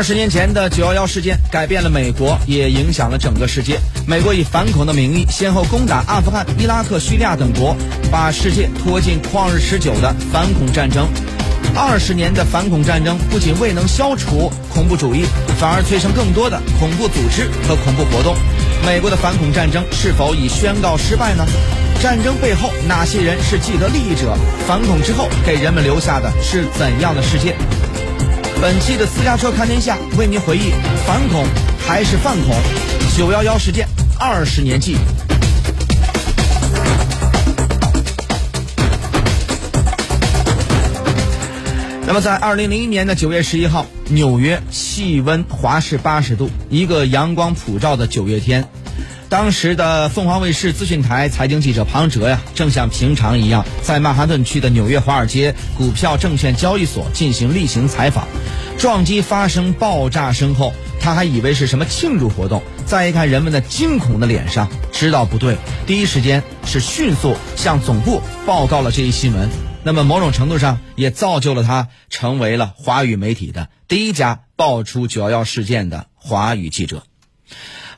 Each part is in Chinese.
二十年前的九幺幺事件改变了美国，也影响了整个世界。美国以反恐的名义，先后攻打阿富汗、伊拉克、叙利亚等国，把世界拖进旷日持久的反恐战争。二十年的反恐战争不仅未能消除恐怖主义，反而催生更多的恐怖组织和恐怖活动。美国的反恐战争是否已宣告失败呢？战争背后哪些人是既得利益者？反恐之后给人们留下的是怎样的世界？本期的私家车看天下为您回忆反恐还是犯恐，九幺幺事件二十年记。那么，在二零零一年的九月十一号，纽约气温华氏八十度，一个阳光普照的九月天。当时的凤凰卫视资讯台财经记者庞哲呀，正像平常一样，在曼哈顿区的纽约华尔街股票证券交易所进行例行采访。撞击发生爆炸声后，他还以为是什么庆祝活动，再一看人们的惊恐的脸上，知道不对，第一时间是迅速向总部报告了这一新闻。那么某种程度上也造就了他成为了华语媒体的第一家爆出九幺幺事件的华语记者。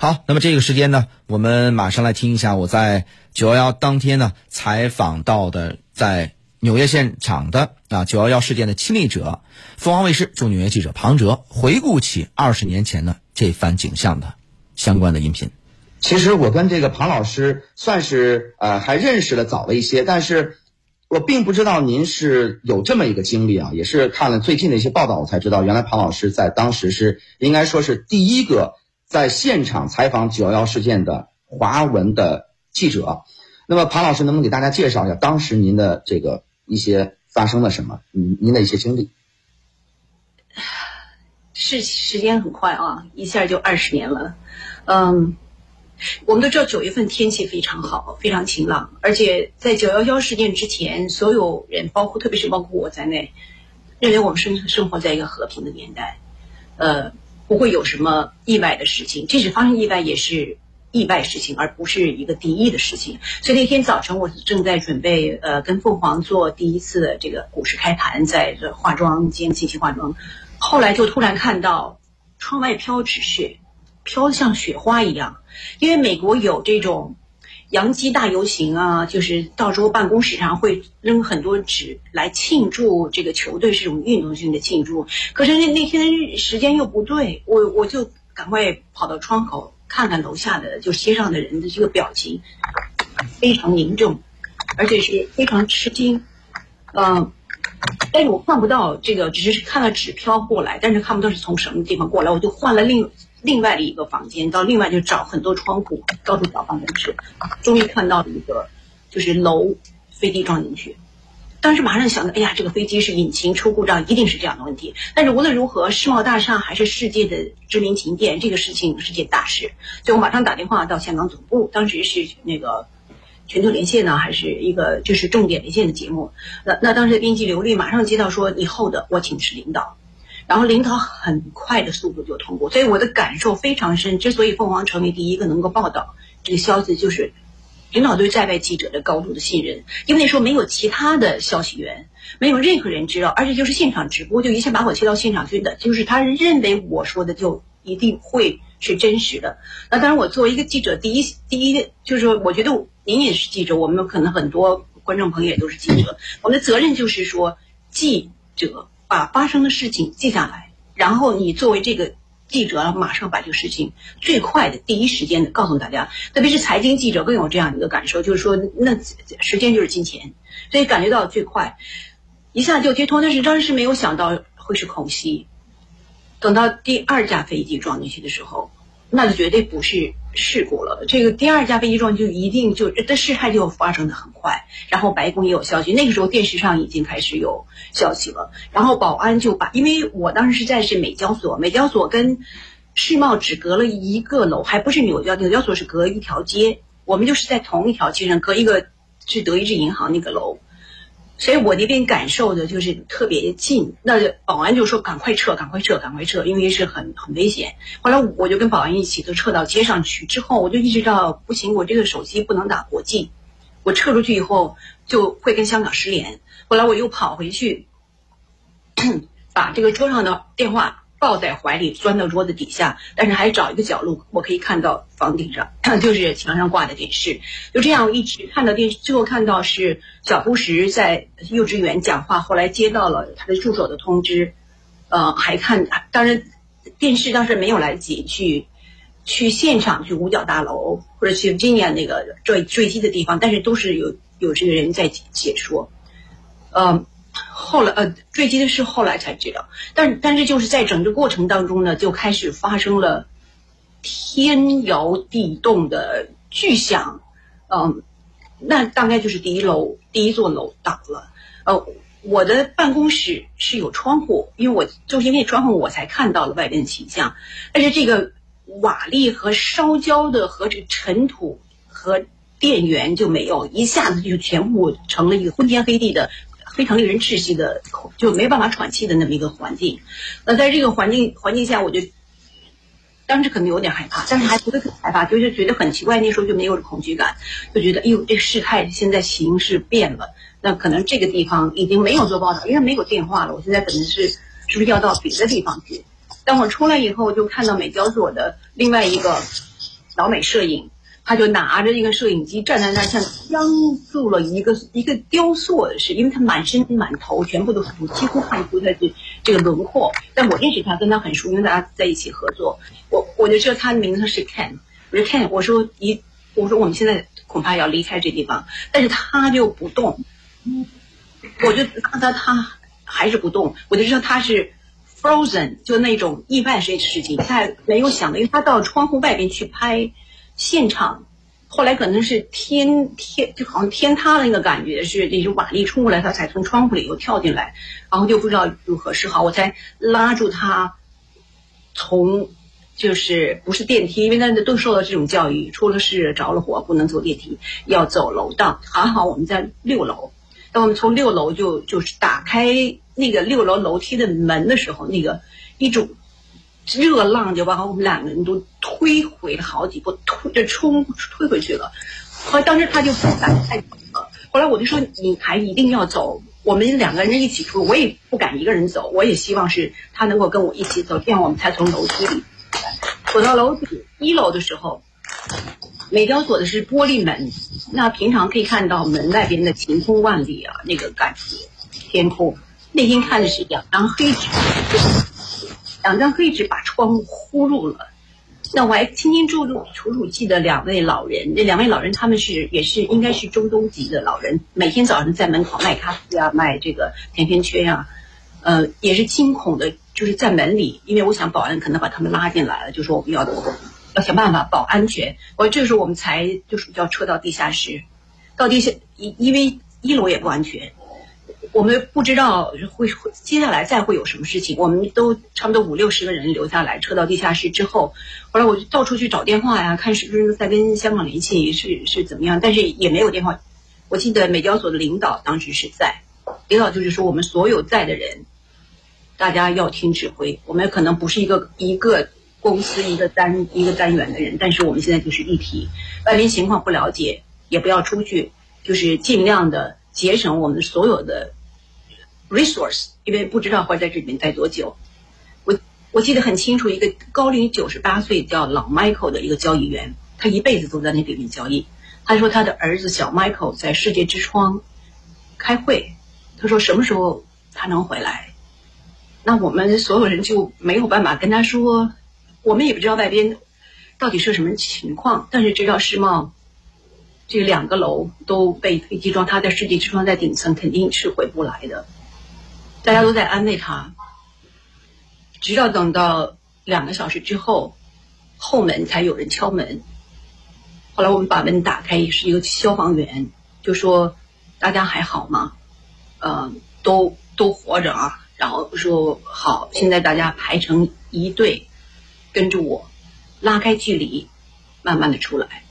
好，那么这个时间呢，我们马上来听一下我在九幺幺当天呢采访到的在纽约现场的啊九幺幺事件的亲历者，凤凰卫视驻纽约记者庞哲回顾起二十年前的这番景象的相关的音频。其实我跟这个庞老师算是呃还认识的早了一些，但是我并不知道您是有这么一个经历啊，也是看了最近的一些报道，我才知道原来庞老师在当时是应该说是第一个。在现场采访九幺幺事件的华文的记者，那么庞老师能不能给大家介绍一下当时您的这个一些发生了什么？您您的一些经历？是时间很快啊，一下就二十年了。嗯，我们都知道九月份天气非常好，非常晴朗，而且在九幺幺事件之前，所有人包括特别是包括我在内，认为我们生生活在一个和平的年代。呃。不会有什么意外的事情，即使发生意外也是意外事情，而不是一个敌意的事情。所以那天早晨我正在准备呃跟凤凰做第一次的这个股市开盘，在这化妆间进行化妆，后来就突然看到窗外飘纸屑，飘的像雪花一样，因为美国有这种。洋基大游行啊，就是到时候办公室上会扔很多纸来庆祝这个球队是种运动性的庆祝。可是那那天时间又不对，我我就赶快跑到窗口看看楼下的就街上的人的这个表情，非常凝重，而且是非常吃惊，嗯，但是我看不到这个，只是看到纸飘过来，但是看不到是从什么地方过来，我就换了另。另外的一个房间，到另外就找很多窗户，到处找办公室，终于看到了一个，就是楼飞机撞进去。当时马上想到，哎呀，这个飞机是引擎出故障，一定是这样的问题。但是无论如何，世贸大厦还是世界的知名景点，这个事情是件大事，所以我马上打电话到香港总部。当时是那个全球连线呢，还是一个就是重点连线的节目？那那当时的编辑刘律马上接到说，以后的我请示领导。然后领导很快的速度就通过，所以我的感受非常深。之所以凤凰成为第一个能够报道这个消息，就是领导对在外记者的高度的信任。因为那时候没有其他的消息源，没有任何人知道，而且就是现场直播，就一下把我切到现场去的，就是他认为我说的就一定会是真实的。那当然，我作为一个记者，第一第一就是说，我觉得您也是记者，我们可能很多观众朋友也都是记者，我们的责任就是说记者。把发生的事情记下来，然后你作为这个记者，马上把这个事情最快的第一时间的告诉大家。特别是财经记者更有这样一个感受，就是说，那时间就是金钱，所以感觉到最快，一下就接通。但是当时没有想到会是空袭，等到第二架飞机撞进去的时候，那就绝对不是。事故了，这个第二架飞机撞就一定就这事态就发生的很快，然后白宫也有消息，那个时候电视上已经开始有消息了，然后保安就把，因为我当时是在是美交所，美交所跟世贸只隔了一个楼，还不是纽交，纽交所是隔一条街，我们就是在同一条街上隔一个是德意志银行那个楼。所以我那边感受的就是特别近，那保安就说赶快撤，赶快撤，赶快撤，因为是很很危险。后来我就跟保安一起都撤到街上去，之后我就意识到不行，我这个手机不能打国际，我撤出去以后就会跟香港失联。后来我又跑回去，把这个桌上的电话抱在怀里，钻到桌子底下，但是还找一个角落，我可以看到房顶上，就是墙上挂的电视。就这样一直看到电视，最后看到是小布什在幼稚园讲话，后来接到了他的助手的通知，呃，还看，当然电视当时没有来得及去去现场去五角大楼或者去 Virginia 那个坠坠机的地方，但是都是有有这个人在解说，嗯。后来呃，坠机的事后来才知道，但但是就是在整个过程当中呢，就开始发生了天摇地动的巨响，嗯，那大概就是第一楼第一座楼倒了，呃，我的办公室是有窗户，因为我就是因为窗户我才看到了外边的景象，但是这个瓦砾和烧焦的和这个尘土和电源就没有，一下子就全部成了一个昏天黑地的。非常令人窒息的，就没办法喘气的那么一个环境。那在这个环境环境下，我就当时可能有点害怕，但是还不是很害怕，就是觉得很奇怪。那时候就没有恐惧感，就觉得哎呦，这事态现在形势变了。那可能这个地方已经没有做报道，因为没有电话了。我现在可能是是不是要到别的地方去？但我出来以后，就看到美交所的另外一个老美摄影。他就拿着一个摄影机站在那，像僵住了一个一个雕塑似的，因为他满身满头全部都是土，几乎看不出他这这个轮廓。但我认识他，跟他很熟，因为大家在一起合作。我我就知道他的名字是 Ken，我说 Ken，我说一，我说我们现在恐怕要离开这地方，但是他就不动，我就看他他还是不动，我就知道他是 frozen，就那种意外事事情，他没有想到，因为他到窗户外边去拍。现场，后来可能是天天就好像天塌了那个感觉，是那种瓦砾冲过来，他才从窗户里又跳进来，然后就不知道如何是好，我才拉住他，从就是不是电梯，因为那都受到这种教育，出了事着了火不能坐电梯，要走楼道。还好我们在六楼，当我们从六楼就就是打开那个六楼楼梯的门的时候，那个一种。热浪就把我们两个人都推回了好几步，推就冲推回去了。后来当时他就不敢再走了。后来我就说：“你还一定要走，我们两个人一起出，我也不敢一个人走，我也希望是他能够跟我一起走，这样我们才从楼梯里走到楼底一楼的时候，美雕锁的是玻璃门，那平常可以看到门外边的晴空万里啊，那个感觉天空。那天看的是两张黑纸。”两张黑纸把窗户糊住了，那我还清清楚楚楚楚记得两位老人，那两位老人他们是也是应该是中东籍的老人，每天早上在门口卖咖啡啊，卖这个甜甜圈啊，呃，也是惊恐的，就是在门里，因为我想保安可能把他们拉进来了，就说我们要要想办法保安全。我这时候我们才就是要撤到地下室，到地下，因因为一楼也不安全。我们不知道会会接下来再会有什么事情，我们都差不多五六十个人留下来，撤到地下室之后，后来我就到处去找电话呀，看是不是在跟香港联系，是是怎么样，但是也没有电话。我记得美交所的领导当时是在，领导就是说我们所有在的人，大家要听指挥。我们可能不是一个一个公司一个单一个单元的人，但是我们现在就是一体，外边情况不了解也不要出去，就是尽量的节省我们所有的。resource，因为不知道会在这里面待多久。我我记得很清楚，一个高龄九十八岁叫老 Michael 的一个交易员，他一辈子都在那里面交易。他说他的儿子小 Michael 在世界之窗开会，他说什么时候他能回来？那我们所有人就没有办法跟他说，我们也不知道外边到底是什么情况，但是知道世贸这两个楼都被飞机撞，他在世界之窗在顶层，肯定是回不来的。大家都在安慰他，直到等到两个小时之后，后门才有人敲门。后来我们把门打开，也是一个消防员，就说：“大家还好吗？呃，都都活着啊。”然后说：“好，现在大家排成一队，跟着我，拉开距离，慢慢的出来。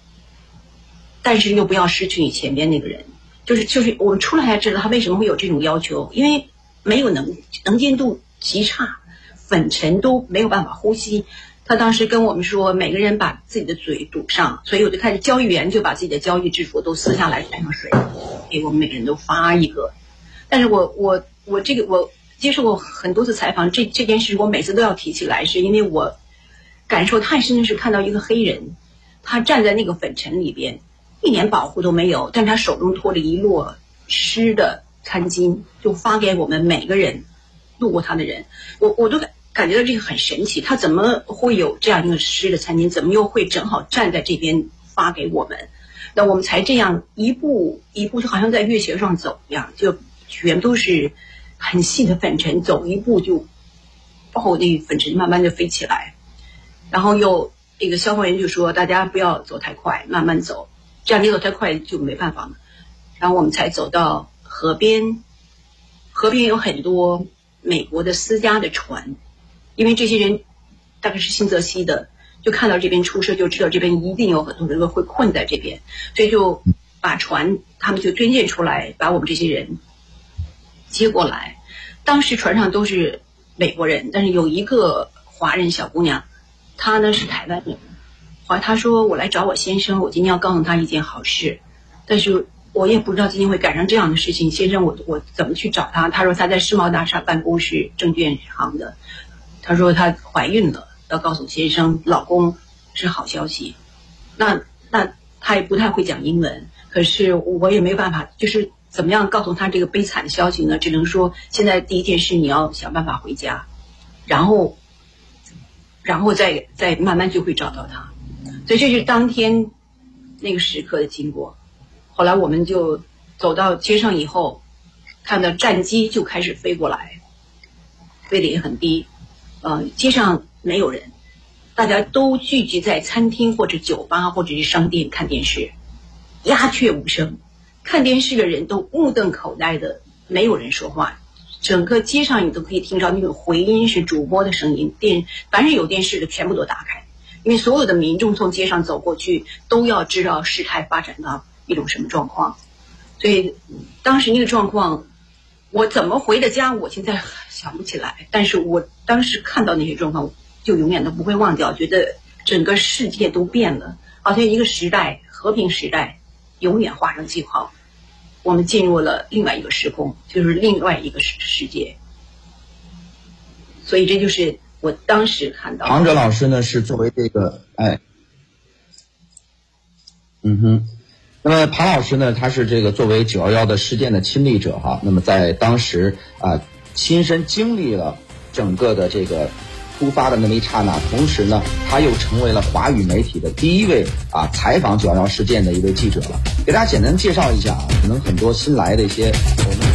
但是又不要失去你前边那个人。就是就是我们出来才知道他为什么会有这种要求，因为。”没有能能见度极差，粉尘都没有办法呼吸。他当时跟我们说，每个人把自己的嘴堵上，所以我就开始交易员就把自己的交易制服都撕下来沾上水，给我们每个人都发一个。但是我我我这个我接受过很多次采访，这这件事我每次都要提起来，是因为我感受太深的是看到一个黑人，他站在那个粉尘里边，一点保护都没有，但他手中托着一摞湿的餐巾，就发给我们每个人路过他的人，我我都感感觉到这个很神奇，他怎么会有这样一个湿的餐巾，怎么又会正好站在这边发给我们？那我们才这样一步一步，就好像在月球上走一样，就全都是很细的粉尘，走一步就，哦，那粉尘慢慢的飞起来，然后又那个消防员就说大家不要走太快，慢慢走，这样你走太快就没办法了。然后我们才走到河边，河边有很多美国的私家的船，因为这些人大概是新泽西的。就看到这边出事，就知道这边一定有很多人会困在这边，所以就把船他们就捐建出来，把我们这些人接过来。当时船上都是美国人，但是有一个华人小姑娘，她呢是台湾人。华她说：“我来找我先生，我今天要告诉他一件好事，但是我也不知道今天会赶上这样的事情。先生，我我怎么去找他？”他说他在世贸大厦办公室，证券行的。他说他怀孕了。要告诉先生，老公是好消息。那那他也不太会讲英文，可是我也没办法，就是怎么样告诉他这个悲惨的消息呢？只能说，现在第一件事你要想办法回家，然后，然后再再慢慢就会找到他。所以这是当天那个时刻的经过。后来我们就走到街上以后，看到战机就开始飞过来，飞得也很低，呃，街上。没有人，大家都聚集在餐厅或者酒吧或者是商店看电视，鸦雀无声。看电视的人都目瞪口呆的，没有人说话。整个街上你都可以听到那种回音，是主播的声音。电凡是有电视的全部都打开，因为所有的民众从街上走过去都要知道事态发展到一种什么状况。所以当时那个状况，我怎么回的家，我现在想不起来。但是我当时看到那些状况。就永远都不会忘掉，觉得整个世界都变了，好像一个时代和平时代永远画上句号，我们进入了另外一个时空，就是另外一个世世界。所以这就是我当时看到。庞哲老师呢是作为这个哎，嗯哼，那么庞老师呢他是这个作为九幺幺的事件的亲历者哈，那么在当时啊亲身经历了整个的这个。突发的那么一刹那，同时呢，他又成为了华语媒体的第一位啊采访九幺幺事件的一位记者了。给大家简单介绍一下啊，可能很多新来的一些我们。